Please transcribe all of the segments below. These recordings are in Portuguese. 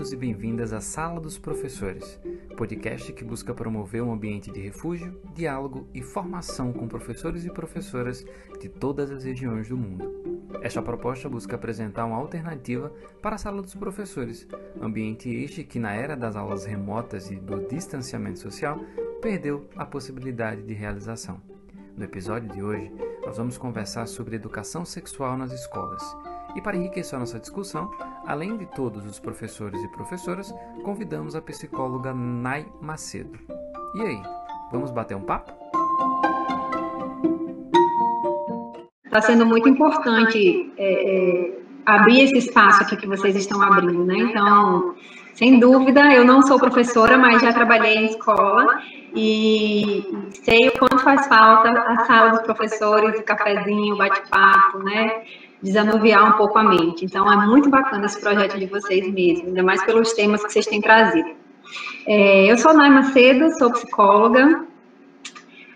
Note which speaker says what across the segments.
Speaker 1: Bem-vindos e bem-vindas à Sala dos Professores, podcast que busca promover um ambiente de refúgio, diálogo e formação com professores e professoras de todas as regiões do mundo. Esta proposta busca apresentar uma alternativa para a Sala dos Professores, ambiente este que, na era das aulas remotas e do distanciamento social, perdeu a possibilidade de realização. No episódio de hoje, nós vamos conversar sobre educação sexual nas escolas e para enriquecer a nossa discussão, além de todos os professores e professoras, convidamos a psicóloga Nai Macedo. E aí, vamos bater um papo?
Speaker 2: Está sendo muito importante é, é, abrir esse espaço aqui que vocês estão abrindo, né? Então, sem dúvida, eu não sou professora, mas já trabalhei em escola e sei o quanto faz falta a sala dos professores, o cafezinho, o bate-papo, né? Desanuviar um pouco a mente. Então, é muito bacana esse projeto de vocês mesmo, ainda mais pelos temas que vocês têm trazido. É, eu sou Naima Macedo, sou psicóloga.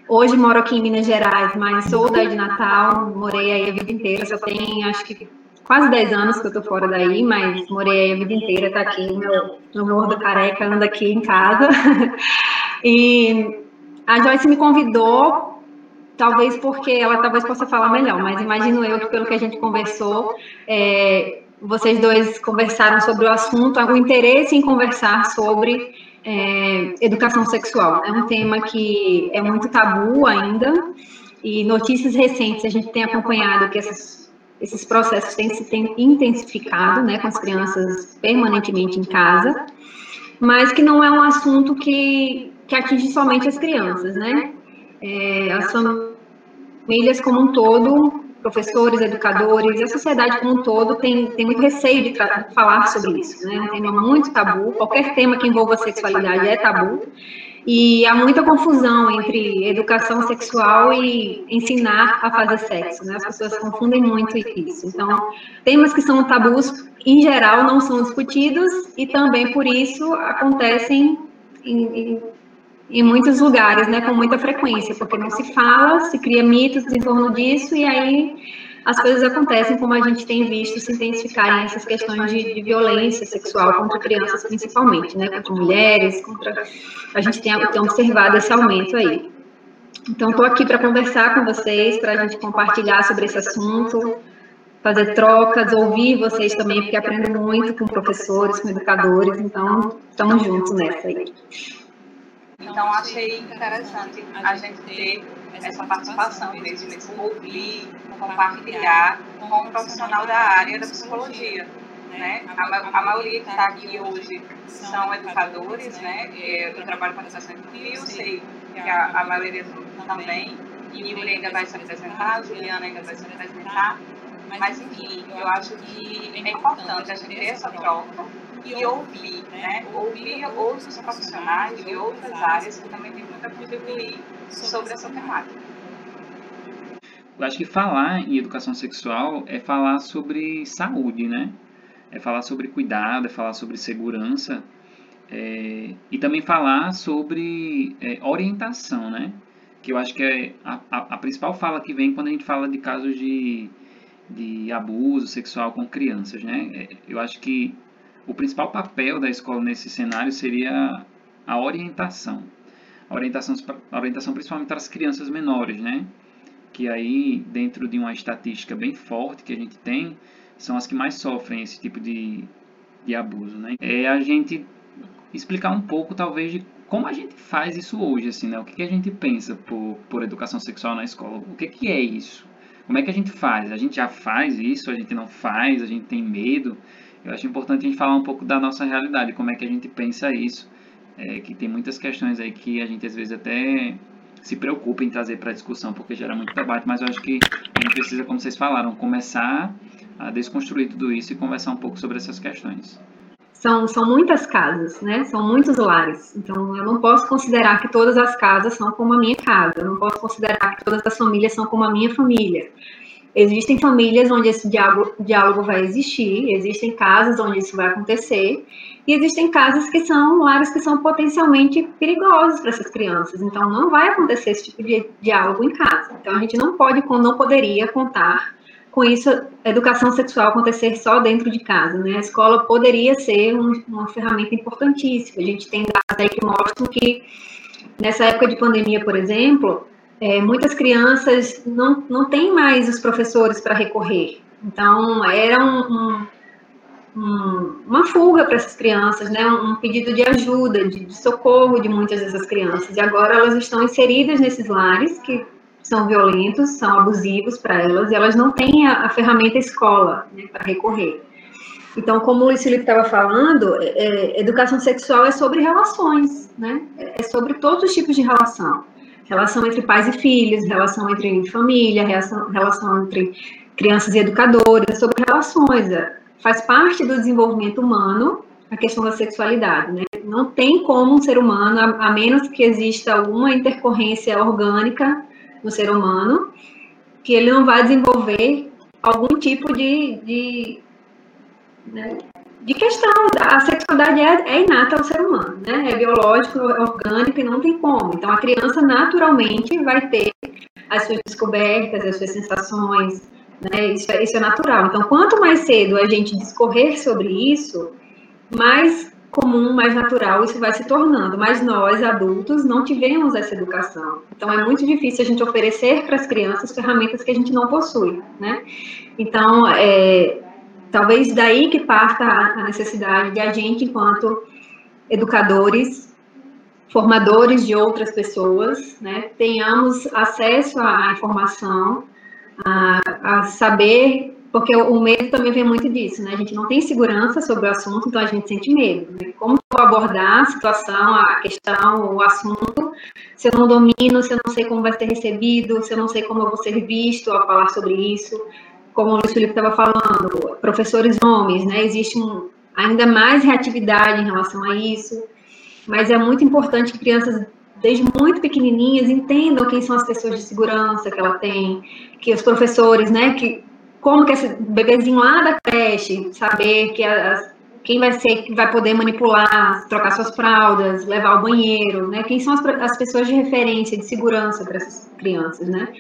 Speaker 2: Hoje moro aqui em Minas Gerais, mas sou daí de Natal, morei aí a vida inteira, só tem acho que quase 10 anos que eu tô fora daí, mas morei aí a vida inteira, tá aqui, meu, meu gordo careca anda aqui em casa. e a Joyce me convidou talvez porque ela talvez possa falar melhor, mas imagino eu que pelo que a gente conversou, é, vocês dois conversaram sobre o assunto, o interesse em conversar sobre é, educação sexual. É um tema que é muito tabu ainda, e notícias recentes a gente tem acompanhado que essas, esses processos têm se intensificado, né, com as crianças permanentemente em casa, mas que não é um assunto que, que atinge somente as crianças, né? É, as famílias como um todo, professores, educadores, a sociedade como um todo tem, tem muito receio de falar sobre isso, né? É um tema muito tabu, qualquer tema que envolva sexualidade é tabu, e há muita confusão entre educação sexual e ensinar a fazer sexo, né? As pessoas confundem muito isso. Então, temas que são tabus, em geral, não são discutidos, e também por isso acontecem em, em em muitos lugares, né, com muita frequência, porque não se fala, se cria mitos em torno disso e aí as coisas acontecem como a gente tem visto se intensificarem essas questões de, de violência sexual contra crianças principalmente, né, contra mulheres, contra a gente tem, tem observado esse aumento aí. Então estou aqui para conversar com vocês, para a gente compartilhar sobre esse assunto, fazer trocas, ouvir vocês também, porque aprendo muito com professores, com educadores, então estamos juntos nessa aí.
Speaker 3: Então, achei interessante a gente ter essa participação mesmo, nesse ouvir, compartilhar com um profissional da área da psicologia. Né? A, a maioria que está aqui hoje são educadores, né? Eu trabalho com educação infantil, sei que a, a maioria também, e o ainda vai se apresentar, a Juliana ainda vai se apresentar, mas enfim, eu acho que é importante a gente ter essa troca e ouvir, né? Ouvir outros profissionais de outras áreas que também têm muito a contribuir sobre essa temática.
Speaker 1: Eu acho que falar em educação sexual é falar sobre saúde, né? É falar sobre cuidado, é falar sobre segurança é, e também falar sobre é, orientação, né? Que eu acho que é a, a, a, principal fala que vem quando a gente fala de casos de, de abuso sexual com crianças, né? É, eu acho que o principal papel da escola nesse cenário seria a orientação. A orientação, a orientação principalmente para as crianças menores, né? Que aí, dentro de uma estatística bem forte que a gente tem, são as que mais sofrem esse tipo de, de abuso, né? É a gente explicar um pouco, talvez, de como a gente faz isso hoje, assim, né? O que, que a gente pensa por, por educação sexual na escola? O que, que é isso? Como é que a gente faz? A gente já faz isso? A gente não faz? A gente tem medo? Eu acho importante a gente falar um pouco da nossa realidade, como é que a gente pensa isso, é, que tem muitas questões aí que a gente às vezes até se preocupa em trazer para a discussão, porque gera muito debate, mas eu acho que a gente precisa, como vocês falaram, começar a desconstruir tudo isso e conversar um pouco sobre essas questões.
Speaker 2: São, são muitas casas, né? São muitos lares. Então, eu não posso considerar que todas as casas são como a minha casa. Eu não posso considerar que todas as famílias são como a minha família. Existem famílias onde esse diálogo, diálogo vai existir, existem casas onde isso vai acontecer, e existem casas que são lares que são potencialmente perigosos para essas crianças. Então, não vai acontecer esse tipo de diálogo em casa. Então, a gente não pode, não poderia contar com isso educação sexual acontecer só dentro de casa, né? A escola poderia ser um, uma ferramenta importantíssima. A gente tem dados aí que mostram que nessa época de pandemia, por exemplo, é, muitas crianças não, não têm mais os professores para recorrer. Então, era um, um, um, uma fuga para essas crianças, né? um pedido de ajuda, de, de, socorro de muitas dessas crianças. E agora elas estão inseridas nesses lares que são violentos, são abusivos para elas, e elas não têm a, a ferramenta escola né, para recorrer. Então, como o Luiz Felipe estava falando, é, é, educação sexual é sobre relações, né? É sobre todos os tipos de relação. Relação entre pais e filhos, relação entre família, relação, relação entre crianças e educadores, é sobre relações. É, faz parte do desenvolvimento humano a questão da sexualidade, né? Não tem como um ser humano, a, a menos que exista alguma intercorrência orgânica no ser humano, que ele não vai desenvolver algum tipo de, de né, de questão. A sexualidade é, é, inata ao ser humano, né? É biológico, é orgânico e não tem como. Então, a criança naturalmente vai ter as suas descobertas, as suas sensações, né? Isso é, isso é natural. Então, quanto mais cedo a gente discorrer sobre isso, mais comum, mais natural isso vai se tornando. Mas nós, adultos, não tivemos essa educação. Então, é muito difícil a gente oferecer para as crianças ferramentas que a gente não possui, né? Então, é, Talvez daí que parta a necessidade de a gente, enquanto educadores, formadores de outras pessoas, né, tenhamos acesso à informação, a, a saber, porque o, medo também vem muito disso, né? A gente não tem segurança sobre o assunto, então a gente sente medo. Né? Como abordar a situação, a questão, o assunto, se eu não domino, se eu não sei como vai ser recebido, se eu não sei como eu vou ser visto ao falar sobre isso como o Luiz Felipe estava falando, professores homens, né? Existe um, ainda mais reatividade em relação a isso, mas é muito importante que crianças desde muito pequenininhas entendam quem são as pessoas de segurança que ela tem, que os professores, né, que como que esse bebezinho lá da creche saber que as, quem vai ser que vai poder manipular, trocar suas fraldas, levar ao banheiro, né? Quem são as, as pessoas de referência, de segurança para essas crianças, né?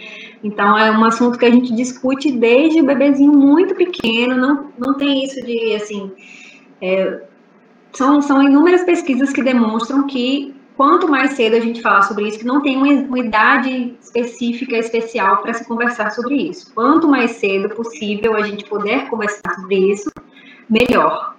Speaker 2: Então é um assunto que a gente discute desde o bebezinho muito pequeno, não, não tem isso de assim. É, são, são inúmeras pesquisas que demonstram que quanto mais cedo a gente falar sobre isso, que não tem uma, idade específica, especial para se conversar sobre isso. Quanto mais cedo possível a gente puder conversar sobre isso, melhor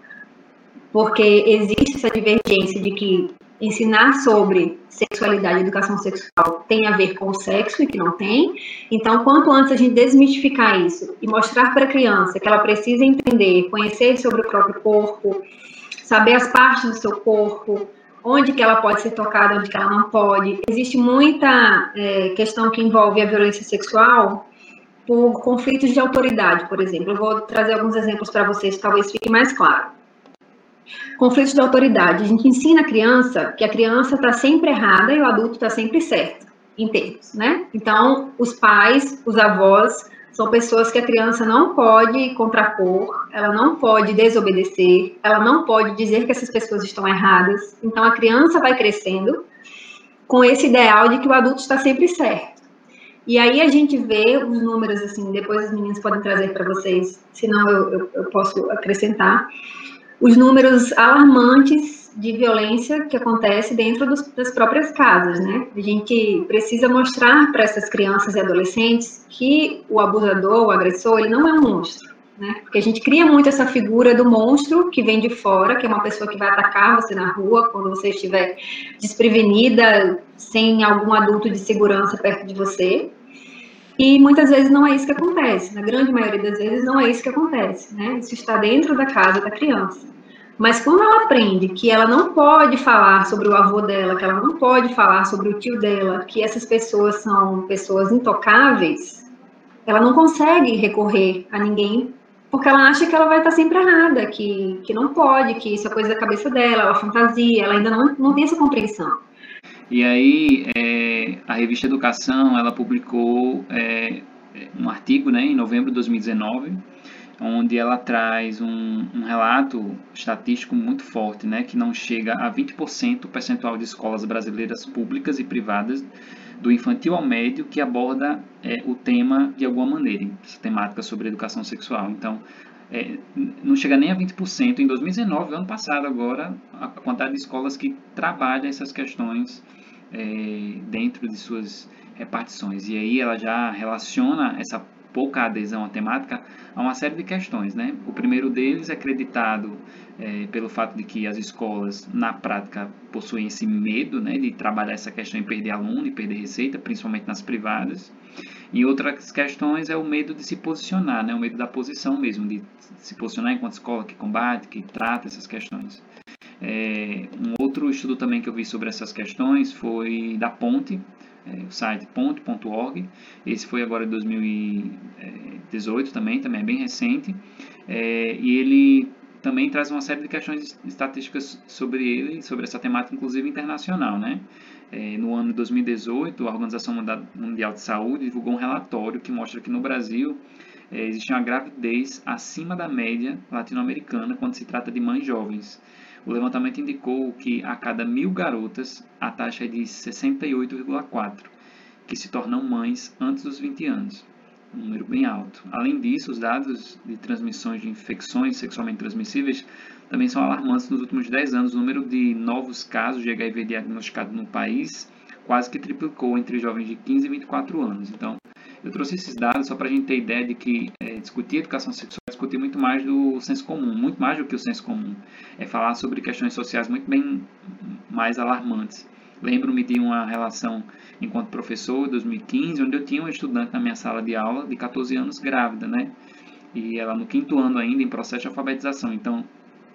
Speaker 2: porque existe essa divergência de que ensinar sobre sexualidade educação sexual tem a ver com o sexo e que não tem. Então, quanto antes a gente desmistificar isso e mostrar para a criança que ela precisa entender, conhecer sobre o próprio corpo, saber as partes do seu corpo, onde que ela pode ser tocada, onde que ela não pode. Existe muita é, questão que envolve a violência sexual por conflitos de autoridade, por exemplo. Eu vou trazer alguns exemplos para vocês, talvez fique mais claro. Conflitos de autoridade. A gente ensina a criança que a criança está sempre errada e o adulto está sempre certo, em termos, né? Então, os pais, os avós, são pessoas que a criança não pode contrapor, ela não pode desobedecer, ela não pode dizer que essas pessoas estão erradas. Então, a criança vai crescendo com esse ideal de que o adulto está sempre certo. E aí a gente vê os números, assim, depois os meninos podem trazer para vocês, senão eu, eu, eu posso acrescentar os números alarmantes de violência que acontece dentro dos, das próprias casas, né? A gente precisa mostrar para essas crianças e adolescentes que o abusador, o agressor, ele não é um monstro, né? Porque a gente cria muito essa figura do monstro que vem de fora, que é uma pessoa que vai atacar você na rua quando você estiver desprevenida, sem algum adulto de segurança perto de você. E muitas vezes não é isso que acontece, na grande maioria das vezes não é isso que acontece, né? Isso está dentro da casa da criança. Mas quando ela aprende que ela não pode falar sobre o avô dela, que ela não pode falar sobre o tio dela, que essas pessoas são pessoas intocáveis, ela não consegue recorrer a ninguém porque ela acha que ela vai estar sempre errada, que, que não pode, que isso é coisa da cabeça dela, ela fantasia, ela ainda não, não tem essa compreensão.
Speaker 1: E aí, é, a revista Educação, ela publicou é, um artigo né, em novembro de 2019, onde ela traz um, um, relato estatístico muito forte, né, que não chega a 20% o percentual de escolas brasileiras públicas e privadas do infantil ao médio que aborda é, o tema de alguma maneira, essa temática sobre educação sexual. Então, é, não chega nem a 20%. Em 2019, ano passado agora, a quantidade de escolas que trabalham essas questões é, dentro de suas repartições. E aí ela já relaciona essa pouca adesão à temática a uma série de questões. Né? O primeiro deles é acreditado é, pelo fato de que as escolas, na prática, possuem esse medo né, de trabalhar essa questão e perder aluno e perder receita, principalmente nas privadas. E outras questões é o medo de se posicionar, né, o medo da posição mesmo, de se posicionar enquanto escola que combate, que trata essas questões. É, um outro estudo também que eu vi sobre essas questões foi da Ponte, é, o site ponte.org. Esse foi agora de 2018 também, também é bem recente. É, e ele também traz uma série de questões estatísticas sobre ele, sobre essa temática, inclusive internacional. Né? É, no ano de 2018, a Organização Mundial de Saúde divulgou um relatório que mostra que no Brasil é, existe uma gravidez acima da média latino-americana quando se trata de mães jovens. O levantamento indicou que a cada mil garotas, a taxa é de 68,4, que se tornam mães antes dos 20 anos. Um número bem alto. Além disso, os dados de transmissões de infecções sexualmente transmissíveis também são alarmantes nos últimos 10 anos. O número de novos casos de HIV diagnosticados no país quase que triplicou entre jovens de 15 e 24 anos. Então, eu trouxe esses dados só para a gente ter ideia de que é, discutir educação sexual é discutir muito mais do senso comum, muito mais do que o senso comum. É falar sobre questões sociais muito bem mais alarmantes. Lembro-me de uma relação enquanto professor, em 2015, onde eu tinha uma estudante na minha sala de aula de 14 anos grávida, né? E ela no quinto ano ainda em processo de alfabetização. Então,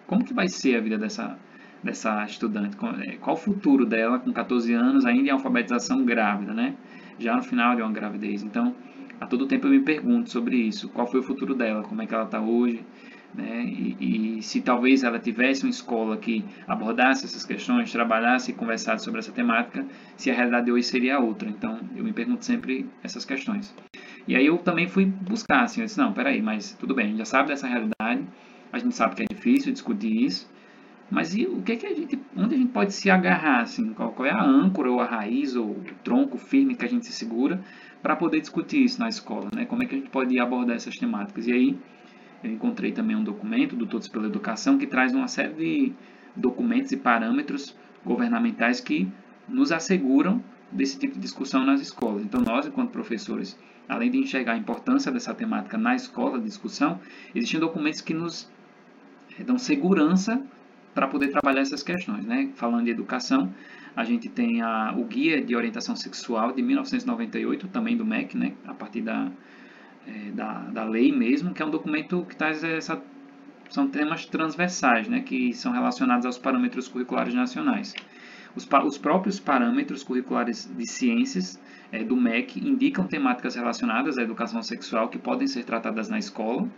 Speaker 1: como que vai ser a vida dessa dessa estudante? É, qual o futuro dela com 14 anos ainda em alfabetização grávida, né? já no final de uma gravidez. Então, a todo tempo eu me pergunto sobre isso, qual foi o futuro dela, como é que ela está hoje, né? E, e, se talvez ela tivesse uma escola que abordasse essas questões, trabalhasse e conversasse sobre essa temática, se a realidade de hoje seria outra. Então, eu me pergunto sempre essas questões. E aí eu também fui buscar, assim, eu disse, não, peraí, mas tudo bem, a gente já sabe dessa realidade, a gente sabe que é difícil discutir isso, mas e o que, que a gente, onde a gente pode se agarrar, assim, qual, qual é a âncora ou a raiz ou o tronco firme que a gente se segura para poder discutir isso na escola, né? Como é que a gente pode abordar essas temáticas? E aí eu encontrei também um documento do Todos pela Educação que traz uma série de documentos e parâmetros governamentais que nos asseguram desse tipo de discussão nas escolas. Então nós, enquanto professores, além de enxergar a importância dessa temática na escola de discussão, existem documentos que nos dão segurança para poder trabalhar essas questões. Né? Falando de educação, a gente tem a, o Guia de Orientação Sexual de 1998, também do MEC, né? a partir da, é, da, da lei mesmo, que é um documento que traz essa. São temas transversais, né, que são relacionados aos parâmetros curriculares nacionais. Os, os próprios parâmetros curriculares de ciências é, do MEC indicam temáticas relacionadas à educação sexual que podem ser tratadas na escola.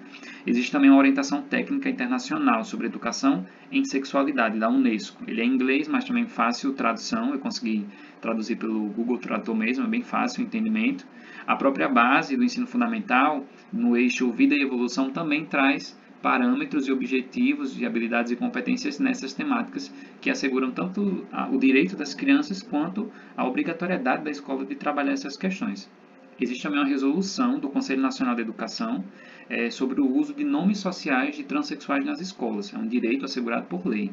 Speaker 1: Existe também uma orientação técnica internacional sobre educação em sexualidade da Unesco. Ele é em inglês, mas também fácil tradução. Eu consegui traduzir pelo Google Tradutor mesmo, é bem fácil o entendimento. A própria base do ensino fundamental, no eixo vida e evolução, também traz parâmetros e objetivos de habilidades e competências nessas temáticas que asseguram tanto o direito das crianças quanto a obrigatoriedade da escola de trabalhar essas questões. Existe também uma resolução do Conselho Nacional de Educação é, sobre o uso de nomes sociais de transexuais nas escolas. É um direito assegurado por lei.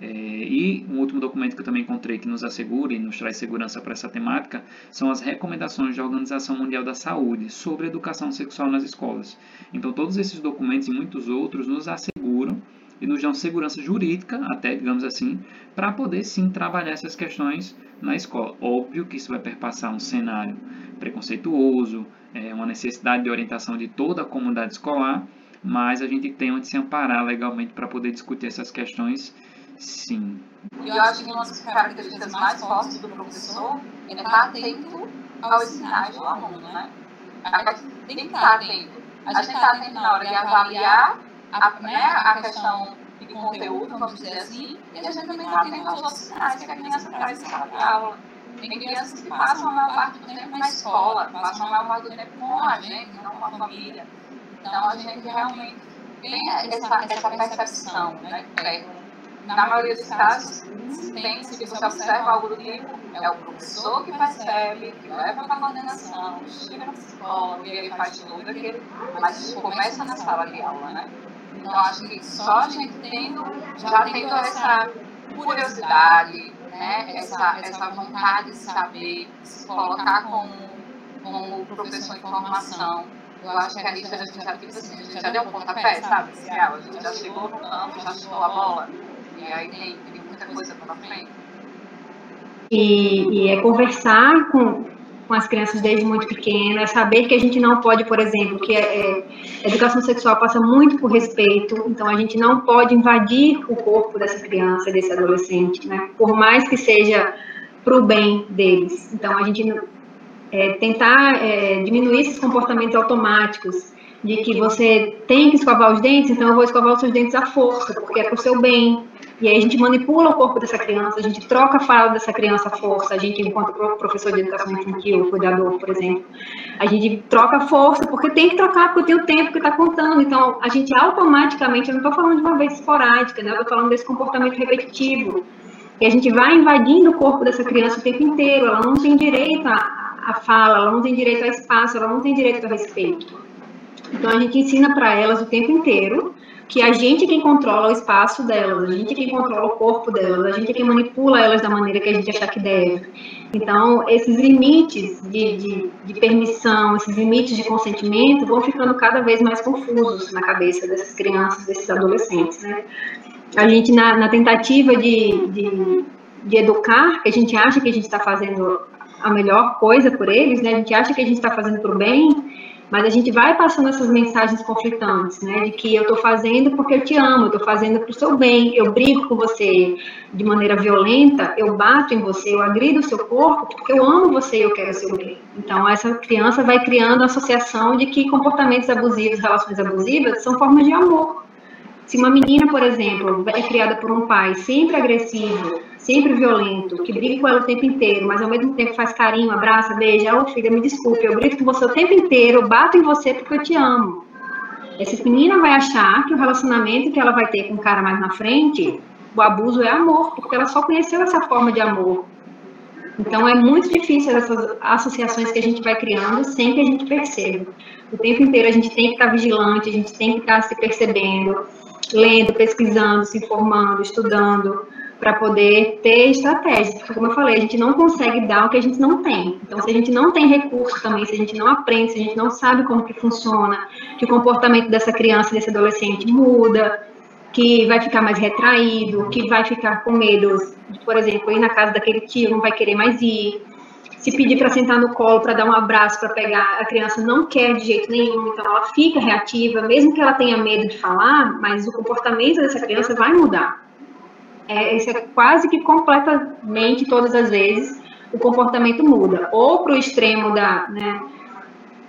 Speaker 1: É, e um último documento que eu também encontrei que nos assegura e nos traz segurança para essa temática são as recomendações da Organização Mundial da Saúde sobre educação sexual nas escolas. Então, todos esses documentos e muitos outros nos asseguram e nos dão segurança jurídica, até digamos assim, para poder sim trabalhar essas questões na escola. Óbvio que isso vai perpassar um cenário preconceituoso, é, uma necessidade de orientação de toda a comunidade escolar, mas a gente tem onde se amparar legalmente para poder discutir essas questões Sim.
Speaker 3: E eu acho que uma das características mais fortes do professor é estar atento ao ensinar do aluno, né? A gente tem que estar atento. A gente está atento na hora de avaliar a, né, a questão de conteúdo, vamos dizer assim, e a gente também está atento aos outros sinais que a criança traz em de aula. Tem crianças que passam a maior parte do tempo na escola, passam a maior parte do tempo com a gente, não com a família. Então a gente realmente tem essa, essa percepção, né? Na maioria dos casos, tem, se você observa algo do tipo, é o professor que percebe, que leva para a coordenação, chega no psicólogo e ele faz tudo aquilo, mas isso começa na sala de aula, né? Então, acho que só a gente tendo, já tendo essa curiosidade, né? essa, essa vontade de saber, se colocar como, como professor em formação, eu acho que a gente, a gente já, tipo assim, já deu um pontapé, sabe? A gente já chegou no campo, já chutou a bola, e.
Speaker 2: E, é conversar com, com as crianças desde muito pequeno, é saber que a gente não pode, por exemplo, que é, é, educação sexual passa muito por respeito, então a gente não pode invadir o corpo dessa criança, desse adolescente, né? Por mais que seja para o bem deles. Então a gente é, tentar é, diminuir esses comportamentos automáticos de que você tem que escovar os dentes, então eu vou escovar os seus dentes à força, porque é para o seu bem, e aí a gente manipula o corpo dessa criança, a gente troca a fala dessa criança à força, a gente, enquanto professor de educação infantil, cuidador, por exemplo, a gente troca a força, porque tem que trocar, porque tem o tempo que está contando. Então, a gente automaticamente, eu não estou falando de uma vez esporádica, né? eu estou falando desse comportamento repetitivo. E a gente vai invadindo o corpo dessa criança o tempo inteiro, ela não tem direito à fala, ela não tem direito a espaço, ela não tem direito a respeito. Então, a gente ensina para elas o tempo inteiro que a gente é quem controla o espaço delas, a gente é quem controla o corpo delas, a gente é quem manipula elas da maneira que a gente achar que deve. Então, esses limites de, de, de permissão, esses limites de consentimento vão ficando cada vez mais confusos na cabeça dessas crianças, desses adolescentes, né? A gente, na, na tentativa de, de, de educar, que a gente acha que a gente está fazendo a melhor coisa por eles, né? A gente acha que a gente está fazendo para o bem, mas a gente vai passando essas mensagens conflitantes, né? De que eu estou fazendo porque eu te amo, eu estou fazendo para o seu bem, eu brigo com você de maneira violenta, eu bato em você, eu agrido o seu corpo porque eu amo você e eu quero o seu bem. Então, essa criança vai criando a associação de que comportamentos abusivos, relações abusivas, são formas de amor. Se uma menina, por exemplo, é criada por um pai sempre agressivo, sempre violento, que briga com ela o tempo inteiro, mas ao mesmo tempo faz carinho, abraça, beija, ô filha, me desculpe, eu grito com você o tempo inteiro, bato em você porque eu te amo. Essa menina vai achar que o relacionamento que ela vai ter com o cara mais na frente, o abuso é amor, porque ela só conheceu essa forma de amor. Então é muito difícil essas associações que a gente vai criando sem que a gente perceba. O tempo inteiro a gente tem que estar vigilante, a gente tem que estar se percebendo, lendo, pesquisando, se informando, estudando, para poder ter estratégias. Porque, como eu falei, a gente não consegue dar o que a gente não tem. Então, se a gente não tem recurso também, se a gente não aprende, se a gente não sabe como que funciona, que o comportamento dessa criança, desse adolescente muda, que vai ficar mais retraído, que vai ficar com medo por exemplo, ir na casa daquele tio, não vai querer mais ir. Se pedir para sentar no colo, para dar um abraço, para pegar, a criança não quer de jeito nenhum, então ela fica reativa, mesmo que ela tenha medo de falar, mas o comportamento dessa criança vai mudar é, isso é quase que completamente todas as vezes o comportamento muda, ou para o extremo da, né,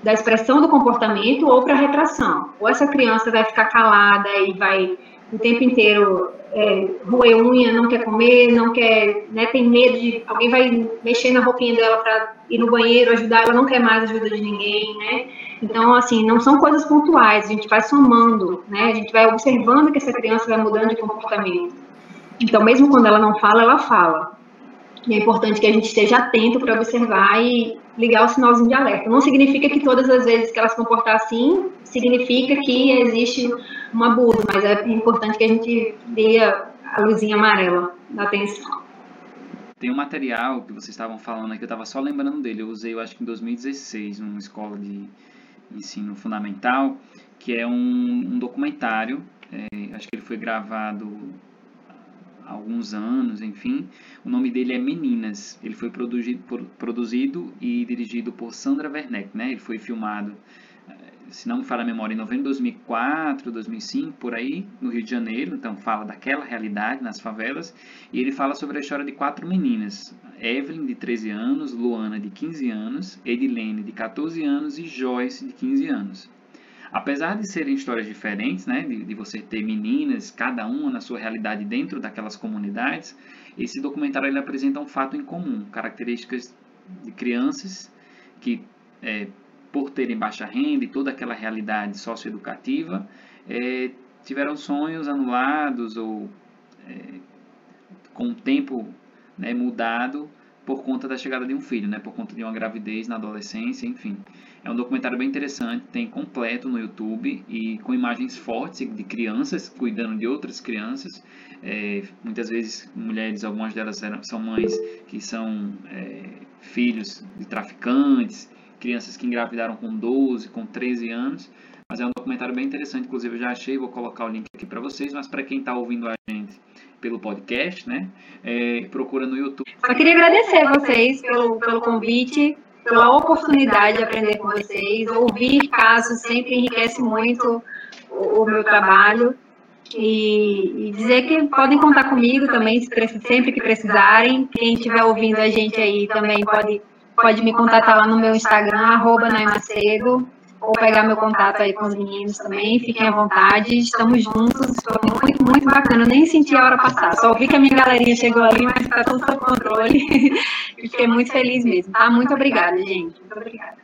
Speaker 2: da expressão do comportamento, ou para a retração. Ou essa criança vai ficar calada e vai o tempo inteiro é, roer unha, não quer comer, não quer, né, tem medo de alguém vai mexer na roupinha dela para ir no banheiro, ajudar, ela não quer mais ajuda de ninguém, né? Então, assim, não são coisas pontuais, a gente vai somando, né? A gente vai observando que essa criança vai mudando de comportamento. Então, mesmo quando ela não fala, ela fala. E é importante que a gente esteja atento para observar e ligar o sinalzinho de alerta. Não significa que todas as vezes que ela se comportar assim, significa que existe um abuso, mas é importante que a gente dê a luzinha amarela da atenção.
Speaker 1: Tem um material que vocês estavam falando aqui, eu estava só lembrando dele. Eu usei, eu acho que em 2016, numa escola de ensino fundamental, que é um, um documentário. É, acho que ele foi gravado alguns anos, enfim. O nome dele é Meninas. Ele foi produzido, produzido e dirigido por Sandra Werneck, né? Ele foi filmado, se não me falha a memória, em novembro de 2004, 2005, por aí, no Rio de Janeiro. Então fala daquela realidade nas favelas. E ele fala sobre a história de quatro meninas. Evelyn, de 13 anos, Luana, de 15 anos, Edilene, de 14 anos e Joyce, de 15 anos. Apesar de serem histórias diferentes, né, de, de, você ter meninas, cada uma na sua realidade dentro daquelas comunidades, esse documentário ele apresenta um fato em comum, características de crianças que, é, por terem baixa renda e toda aquela realidade socioeducativa, é, tiveram sonhos anulados ou é, com o tempo né, mudado por conta da chegada de um filho, né, por conta de uma gravidez na adolescência, enfim. É um documentário bem interessante, tem completo no YouTube e com imagens fortes de crianças cuidando de outras crianças. É, muitas vezes mulheres, algumas delas eram, são mães que são é, filhos de traficantes, crianças que engravidaram com 12, com 13 anos. Mas é um documentário bem interessante, inclusive eu já achei, vou colocar o link aqui para vocês, mas para quem está ouvindo a gente pelo podcast, né? É, procura no YouTube.
Speaker 2: Só queria agradecer a vocês pelo, pelo convite, pela oportunidade de aprender com vocês. Ouvir casos sempre enriquece muito o, o meu trabalho. E, e, dizer que podem contar comigo também, sempre que precisarem. Quem estiver ouvindo a gente aí também pode, pode me contatar lá no meu Instagram, arroba ou pegar meu contato aí com os meninos também, fiquem à vontade, estamos juntos, foi muito, muito bacana, eu nem senti a hora passar, só vi que a minha galerinha chegou ali, mas está tudo sob controle, fiquei muito feliz mesmo, tá? Muito obrigada, gente, muito obrigada.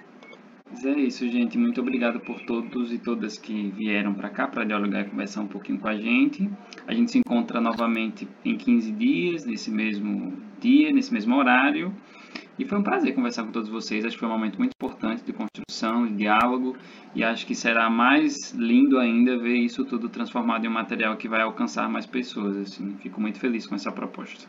Speaker 1: Mas é isso, gente. Muito obrigado por todos e todas que vieram para cá para dialogar e conversar um pouquinho com a gente. A gente se encontra novamente em 15 dias, nesse mesmo dia, nesse mesmo horário. E foi um prazer conversar com todos vocês. Acho que foi um momento muito importante de construção, de diálogo. E acho que será mais lindo ainda ver isso tudo transformado em um material que vai alcançar mais pessoas. Assim. Fico muito feliz com essa proposta.